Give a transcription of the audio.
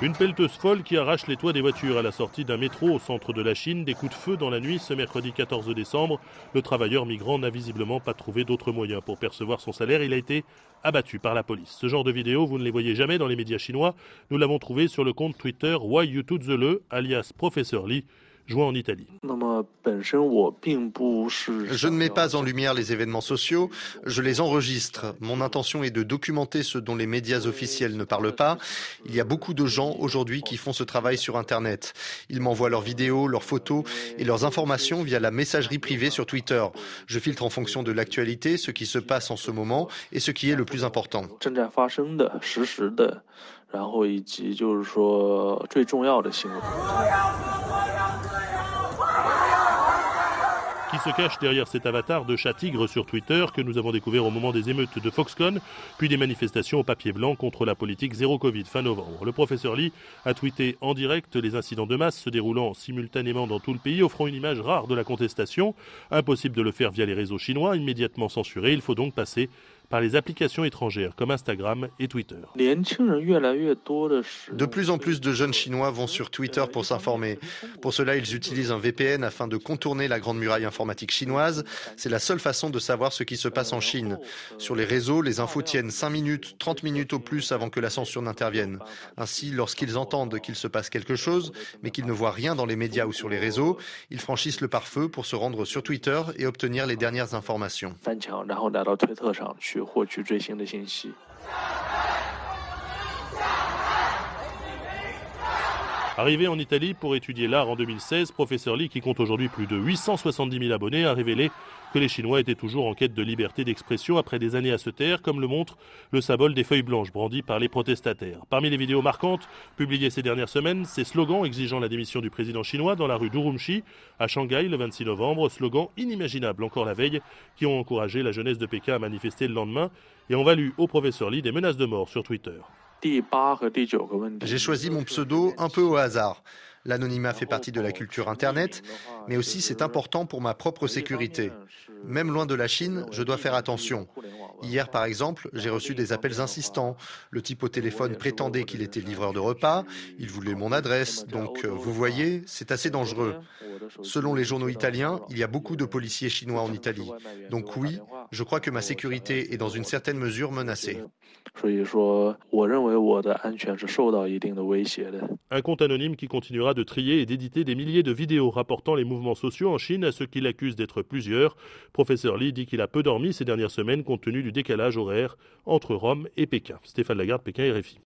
Une pelleteuse folle qui arrache les toits des voitures à la sortie d'un métro au centre de la Chine. Des coups de feu dans la nuit ce mercredi 14 décembre. Le travailleur migrant n'a visiblement pas trouvé d'autres moyens pour percevoir son salaire. Il a été abattu par la police. Ce genre de vidéos, vous ne les voyez jamais dans les médias chinois. Nous l'avons trouvé sur le compte Twitter Why You alias Professeur Lee en Italie. Je ne mets pas en lumière les événements sociaux, je les enregistre. Mon intention est de documenter ce dont les médias officiels ne parlent pas. Il y a beaucoup de gens aujourd'hui qui font ce travail sur Internet. Ils m'envoient leurs vidéos, leurs photos et leurs informations via la messagerie privée sur Twitter. Je filtre en fonction de l'actualité, ce qui se passe en ce moment et ce qui est le plus important. Qui se cache derrière cet avatar de chat tigre sur Twitter que nous avons découvert au moment des émeutes de Foxconn, puis des manifestations au papier blanc contre la politique zéro Covid fin novembre. Le professeur Lee a tweeté en direct les incidents de masse se déroulant simultanément dans tout le pays, offrant une image rare de la contestation. Impossible de le faire via les réseaux chinois, immédiatement censurés. Il faut donc passer par les applications étrangères comme Instagram et Twitter. De plus en plus de jeunes Chinois vont sur Twitter pour s'informer. Pour cela, ils utilisent un VPN afin de contourner la grande muraille informatique chinoise. C'est la seule façon de savoir ce qui se passe en Chine. Sur les réseaux, les infos tiennent 5 minutes, 30 minutes au plus avant que la censure n'intervienne. Ainsi, lorsqu'ils entendent qu'il se passe quelque chose, mais qu'ils ne voient rien dans les médias ou sur les réseaux, ils franchissent le pare-feu pour se rendre sur Twitter et obtenir les dernières informations. 获取最新的信息。Arrivé en Italie pour étudier l'art en 2016, professeur Lee, qui compte aujourd'hui plus de 870 000 abonnés, a révélé que les Chinois étaient toujours en quête de liberté d'expression après des années à se taire, comme le montre le symbole des feuilles blanches brandies par les protestataires. Parmi les vidéos marquantes publiées ces dernières semaines, ces slogans exigeant la démission du président chinois dans la rue d'Urumqi à Shanghai le 26 novembre, slogans inimaginables encore la veille qui ont encouragé la jeunesse de Pékin à manifester le lendemain et ont valu au professeur Lee des menaces de mort sur Twitter. J'ai choisi mon pseudo un peu au hasard. L'anonymat fait partie de la culture Internet, mais aussi c'est important pour ma propre sécurité. Même loin de la Chine, je dois faire attention. Hier, par exemple, j'ai reçu des appels insistants. Le type au téléphone prétendait qu'il était livreur de repas, il voulait mon adresse, donc euh, vous voyez, c'est assez dangereux. Selon les journaux italiens, il y a beaucoup de policiers chinois en Italie. Donc oui, je crois que ma sécurité est dans une certaine mesure menacée. Un compte anonyme qui continuera de trier et d'éditer des milliers de vidéos rapportant les mouvements sociaux en Chine à ceux qui l'accusent d'être plusieurs. Professeur Lee dit qu'il a peu dormi ces dernières semaines compte tenu du décalage horaire entre Rome et Pékin. Stéphane Lagarde, Pékin RFI.